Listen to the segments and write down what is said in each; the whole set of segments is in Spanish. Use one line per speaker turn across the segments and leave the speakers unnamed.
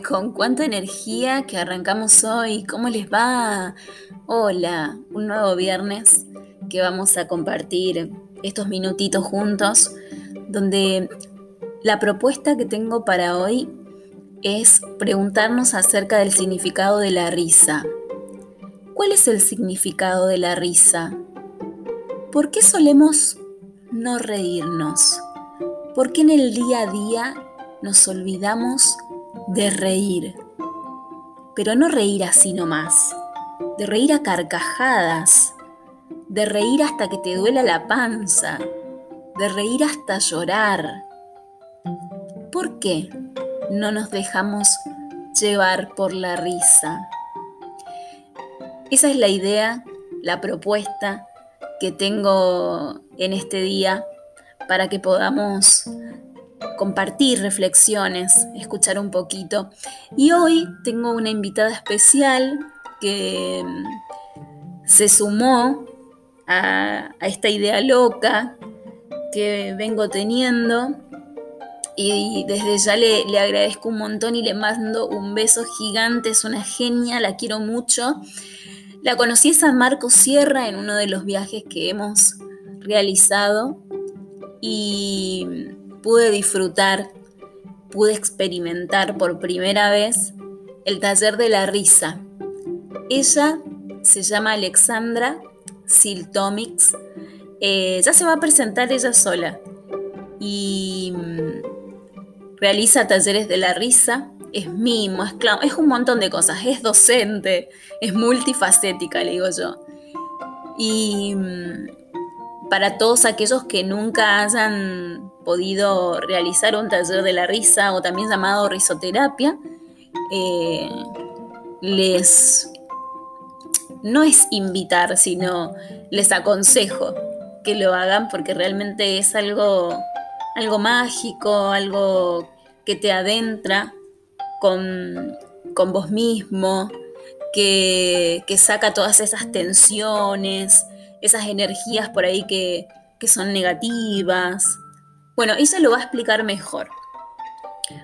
Con cuánta energía que arrancamos hoy. ¿Cómo les va? Hola, un nuevo viernes que vamos a compartir estos minutitos juntos, donde la propuesta que tengo para hoy es preguntarnos acerca del significado de la risa. ¿Cuál es el significado de la risa? ¿Por qué solemos no reírnos? ¿Por qué en el día a día nos olvidamos de reír? Pero no reír así nomás, de reír a carcajadas, de reír hasta que te duela la panza, de reír hasta llorar. ¿Por qué no nos dejamos llevar por la risa? Esa es la idea, la propuesta que tengo en este día para que podamos compartir reflexiones, escuchar un poquito. Y hoy tengo una invitada especial que mm, se sumó a, esta idea loca que vengo teniendo y desde ya le, le, agradezco un montón y le mando un beso gigante, es una genia, la quiero mucho. La conocí a San Marcos Sierra en uno de los viajes que hemos realizado y pude disfrutar, pude experimentar por primera vez el taller de la risa. Ella se llama Alexandra Siltomix. Eh, ya se va a presentar ella sola y mm, realiza talleres de la risa. Es mimo, es es un montón de cosas. Es docente, es multifacética, le digo yo. Y mm, para todos aquellos que nunca hayan podido realizar un taller de la risa o también llamado risoterapia, eh, les no es invitar, sino les aconsejo que lo hagan porque realmente es algo, algo mágico, algo que te adentra con, vos mismo, que, que saca todas esas tensiones, esas energías por ahí que, son negativas. Bueno, ella lo va a explicar mejor.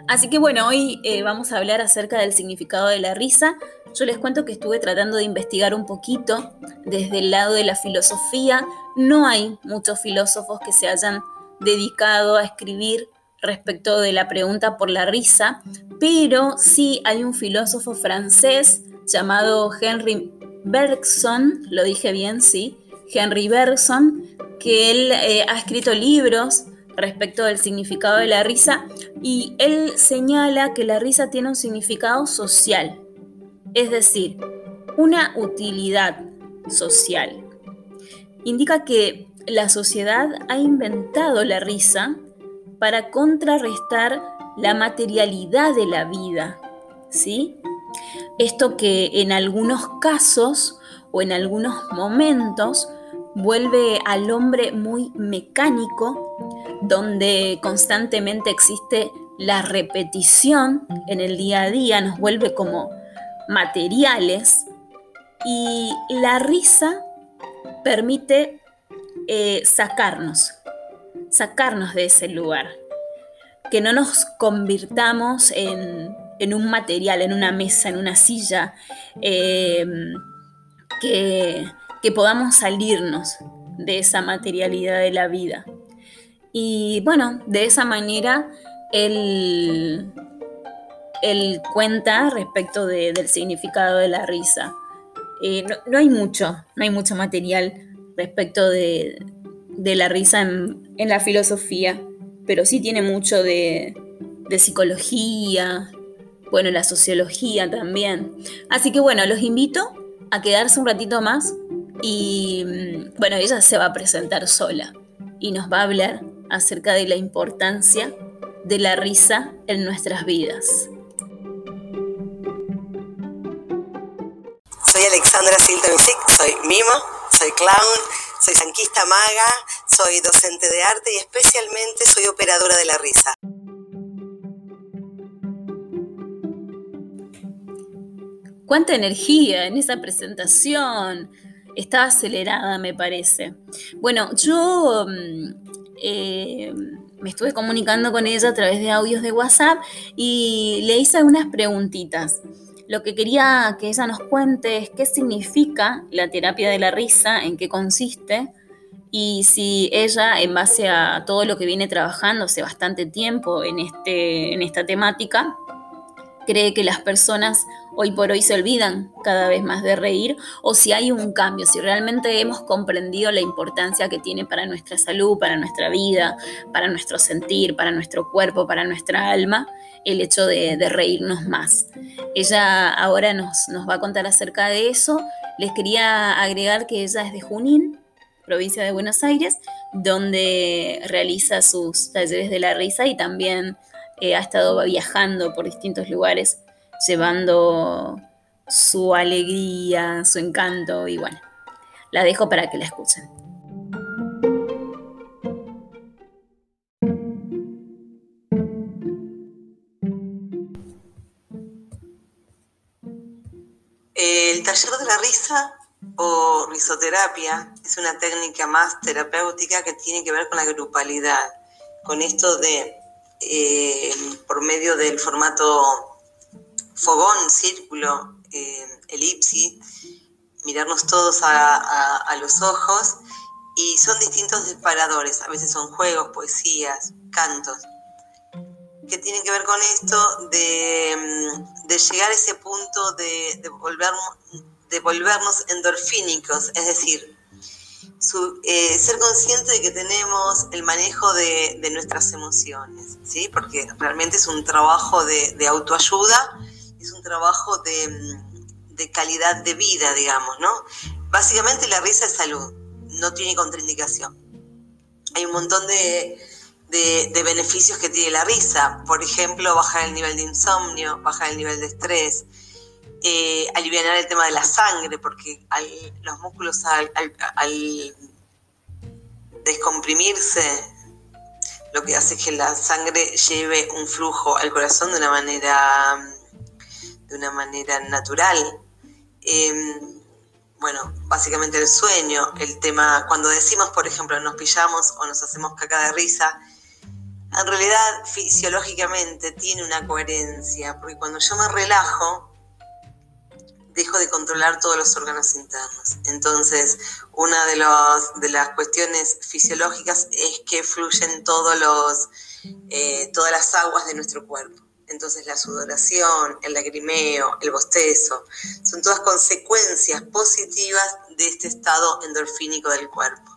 Así que bueno, hoy eh, vamos a hablar acerca del significado de la risa. Yo les cuento que estuve tratando de investigar un poquito desde el lado de la filosofía. No hay muchos filósofos que se hayan dedicado a escribir respecto de la pregunta por la risa, pero sí hay un filósofo francés llamado Henry Bergson, lo dije bien, sí, Henry Bergson, que él eh, ha escrito libros respecto del significado de la risa y él señala que la risa tiene un significado social, es decir, una utilidad social. Indica que la sociedad ha inventado la risa para contrarrestar la materialidad de la vida, ¿sí? Esto que en algunos casos o en algunos momentos vuelve al hombre muy mecánico, donde constantemente existe la repetición en el día a día, nos vuelve como materiales y la risa permite eh, sacarnos, sacarnos de ese lugar, que no nos convirtamos en, un material, en una mesa, en una silla, eh, que que podamos salirnos de esa materialidad de la vida. Y bueno, de esa manera él, cuenta respecto del significado de la risa. Eh, no, hay mucho, no hay mucho material respecto de, la risa en, la filosofía, pero sí tiene mucho de, de psicología, bueno, la sociología también. Así que bueno, los invito a quedarse un ratito más y bueno, ella se va a presentar sola y nos va a hablar acerca de la importancia de la risa en nuestras vidas.
Soy Alexandra Siltomisic, soy mimo, soy clown, soy sanquista maga, soy docente de arte y especialmente soy operadora de la risa.
cuánta energía en esa presentación estaba acelerada, me parece. Bueno, yo mm, eh, me estuve comunicando con ella a través de audios de WhatsApp y le hice unas preguntitas. Lo que quería que ella nos cuente es qué significa la terapia de la risa, en qué consiste y si ella, en base a todo lo que viene trabajando hace bastante tiempo en, este, en esta temática, cree que las personas hoy por hoy se olvidan cada vez más de reír o si hay un cambio, si realmente hemos comprendido la importancia que tiene para nuestra salud, para nuestra vida, para nuestro sentir, para nuestro cuerpo, para nuestra alma, el hecho de, reírnos más. Ella ahora nos, nos va a contar acerca de eso. Les quería agregar que ella es de Junín, provincia de Buenos Aires, donde realiza sus talleres de la risa y también eh, ha estado viajando por distintos lugares, llevando su alegría, su encanto y bueno, la dejo para que la escuchen.
El taller de la risa o risoterapia es una técnica más terapéutica que tiene que ver con la grupalidad, con esto de eh, por medio del formato fogón, círculo, eh, elipsis, mirarnos todos a, los ojos y son distintos disparadores, a veces son juegos, poesías, cantos, que tienen que ver con esto de, llegar a ese punto de, de volvernos endorfínicos, es decir, eh, ser consciente de que tenemos el manejo de, nuestras emociones, ¿sí? porque realmente es un trabajo de, autoayuda, es un trabajo de, calidad de vida, digamos, ¿no? Básicamente la risa es salud, no tiene contraindicación. Hay un montón de, beneficios que tiene la risa, por ejemplo, bajar el nivel de insomnio, bajar el nivel de estrés, eh, aliviar el tema de la sangre, porque los músculos al, descomprimirse, lo que hace es que la sangre lleve un flujo al corazón de una manera, de una manera natural. Em, bueno, básicamente el sueño, el tema, cuando decimos, por ejemplo, nos pillamos o nos hacemos caca de risa, en realidad fisiológicamente tiene una coherencia, porque cuando yo me relajo, dejo de controlar todos los órganos internos. Entonces, una de, las cuestiones fisiológicas es que fluyen todos los, eh, todas las aguas de nuestro cuerpo. Entonces la sudoración, el lagrimeo, el bostezo, son todas consecuencias positivas de este estado endorfínico del cuerpo.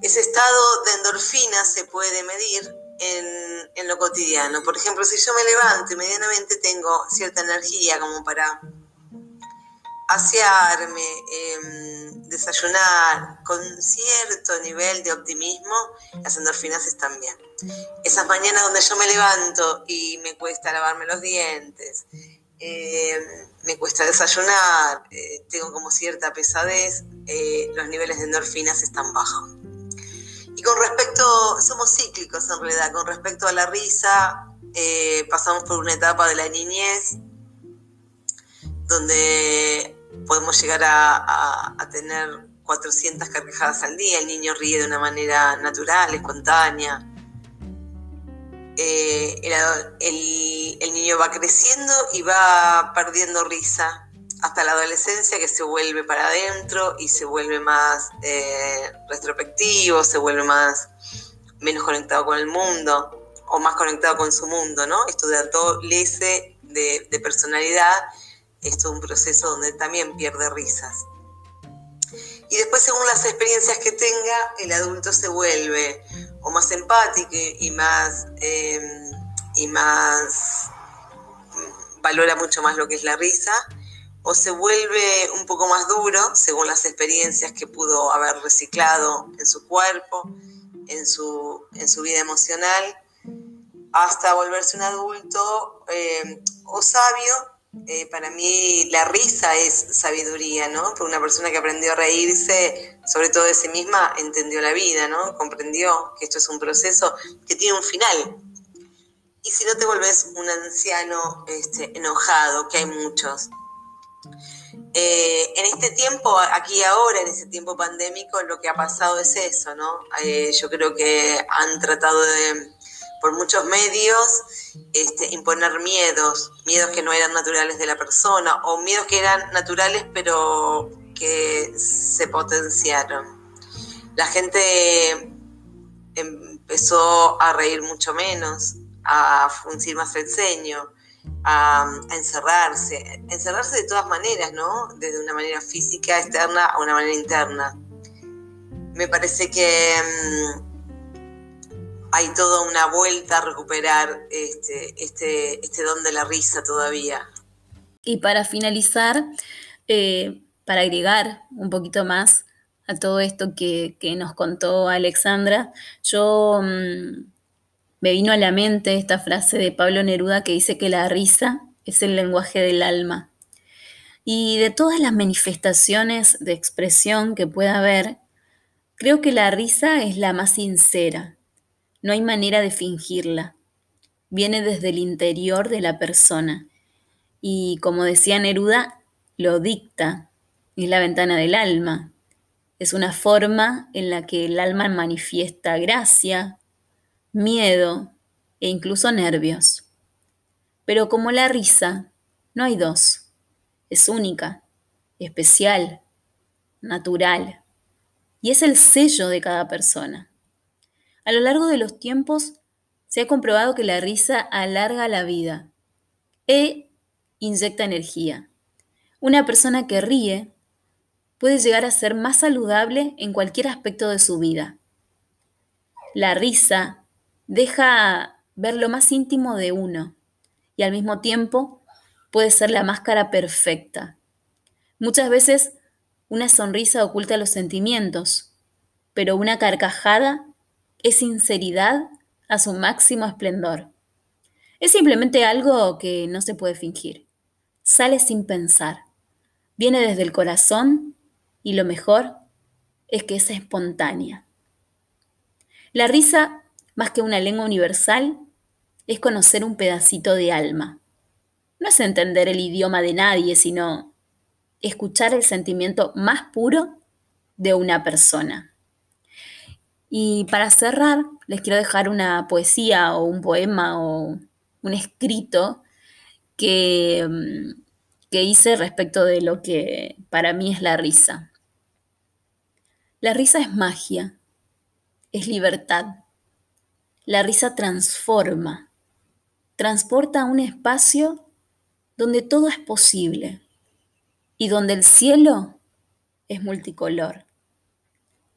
Ese estado de endorfina se puede medir en, en, lo cotidiano. Por ejemplo, si yo me levanto y medianamente tengo cierta energía como para asearme, em, desayunar con cierto nivel de optimismo, las endorfinas están bien. Esas mañanas donde yo me levanto y me cuesta lavarme los dientes, em, me cuesta desayunar, eh, tengo como cierta pesadez, eh, los niveles de endorfinas están bajos. Y con respecto, somos cíclicos en realidad, con respecto a la risa, eh, pasamos por una etapa de la niñez donde podemos llegar a, tener 400 carcajadas al día, el niño ríe de una manera natural, espontánea. Eh, el, niño va creciendo y va perdiendo risa hasta la adolescencia que se vuelve para adentro y se vuelve más eh, retrospectivo, se vuelve más menos conectado con el mundo o más conectado con su mundo, ¿no? Esto de adolece de, de personalidad es un proceso donde también pierde risas. Y después, según las experiencias que tenga, el adulto se vuelve o más empático y más, em, y más mm, valora mucho más lo que es la risa, o se vuelve un poco más duro según las experiencias que pudo haber reciclado en su cuerpo, en su, en su vida emocional, hasta volverse un adulto em, o sabio eh, para mí la risa es sabiduría, ¿no? Porque una persona que aprendió a reírse, sobre todo de sí misma, entendió la vida, ¿no? Comprendió que esto es un proceso que tiene un final. Y si no te volvés un anciano este, enojado, que hay muchos. Eh, en este tiempo, aquí ahora, en este tiempo pandémico, lo que ha pasado es eso, ¿no? Eh, yo creo que han tratado de, por muchos medios, este, imponer miedos, miedos que no eran naturales de la persona, o miedos que eran naturales pero que se potenciaron. La gente empezó a reír mucho menos, a fruncir más el ceño, a, encerrarse, encerrarse de todas maneras, ¿no? Desde una manera física externa a una manera interna. Me parece que mm, hay toda una vuelta a recuperar este, este, este don de la risa todavía.
Y para finalizar, eh, para agregar un poquito más a todo esto que, nos contó Alexandra, yo mm, me vino a la mente esta frase de Pablo Neruda que dice que la risa es el lenguaje del alma. Y de todas las manifestaciones de expresión que pueda haber, creo que la risa es la más sincera. No hay manera de fingirla. Viene desde el interior de la persona. Y como decía Neruda, lo dicta. Es la ventana del alma. Es una forma en la que el alma manifiesta gracia, miedo e incluso nervios. Pero como la risa, no hay dos. Es única, especial, natural. Y es el sello de cada persona. A lo largo de los tiempos se ha comprobado que la risa alarga la vida e inyecta energía. Una persona que ríe puede llegar a ser más saludable en cualquier aspecto de su vida. La risa deja ver lo más íntimo de uno y al mismo tiempo puede ser la máscara perfecta. Muchas veces una sonrisa oculta los sentimientos, pero una carcajada es sinceridad a su máximo esplendor. Es simplemente algo que no se puede fingir. Sale sin pensar. Viene desde el corazón y lo mejor es que es espontánea. La risa más que una lengua universal, es conocer un pedacito de alma. No es entender el idioma de nadie, sino escuchar el sentimiento más puro de una persona. Y para cerrar, les quiero dejar una poesía o un poema o un escrito que, mm, que hice respecto de lo que para mí es la risa. La risa es magia, es libertad, la risa transforma, transporta a un espacio donde todo es posible y donde el cielo es multicolor.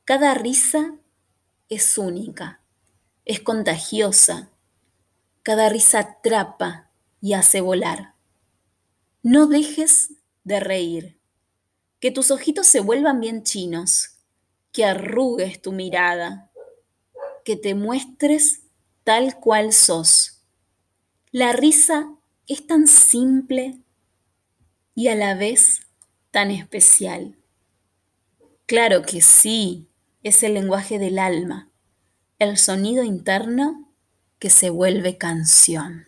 Cada risa es única, es contagiosa. Cada risa atrapa y hace volar. No dejes de reír, que tus ojitos se vuelvan bien chinos, que arrugues tu mirada que te muestres tal cual sos. La risa es tan simple y a la vez tan especial. Claro que sí, es el lenguaje del alma, el sonido interno que se vuelve canción.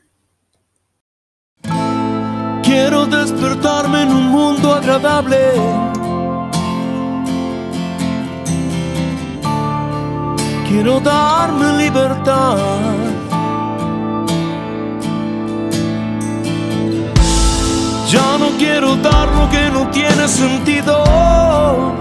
Quiero despertarme en un mundo agradable quiero darme libertad. Ya no quiero dar lo que no tiene sentido.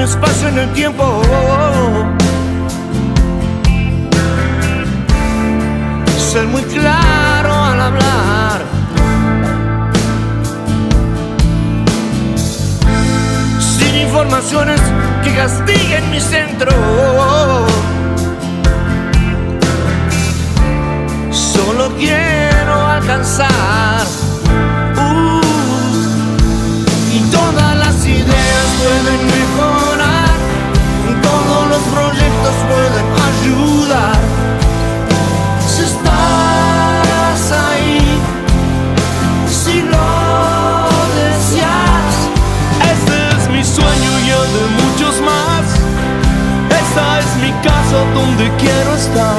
espacio en el tiempo. Ser muy claro al hablar. Sin informaciones que castiguen mi centro. Donde quiero estar.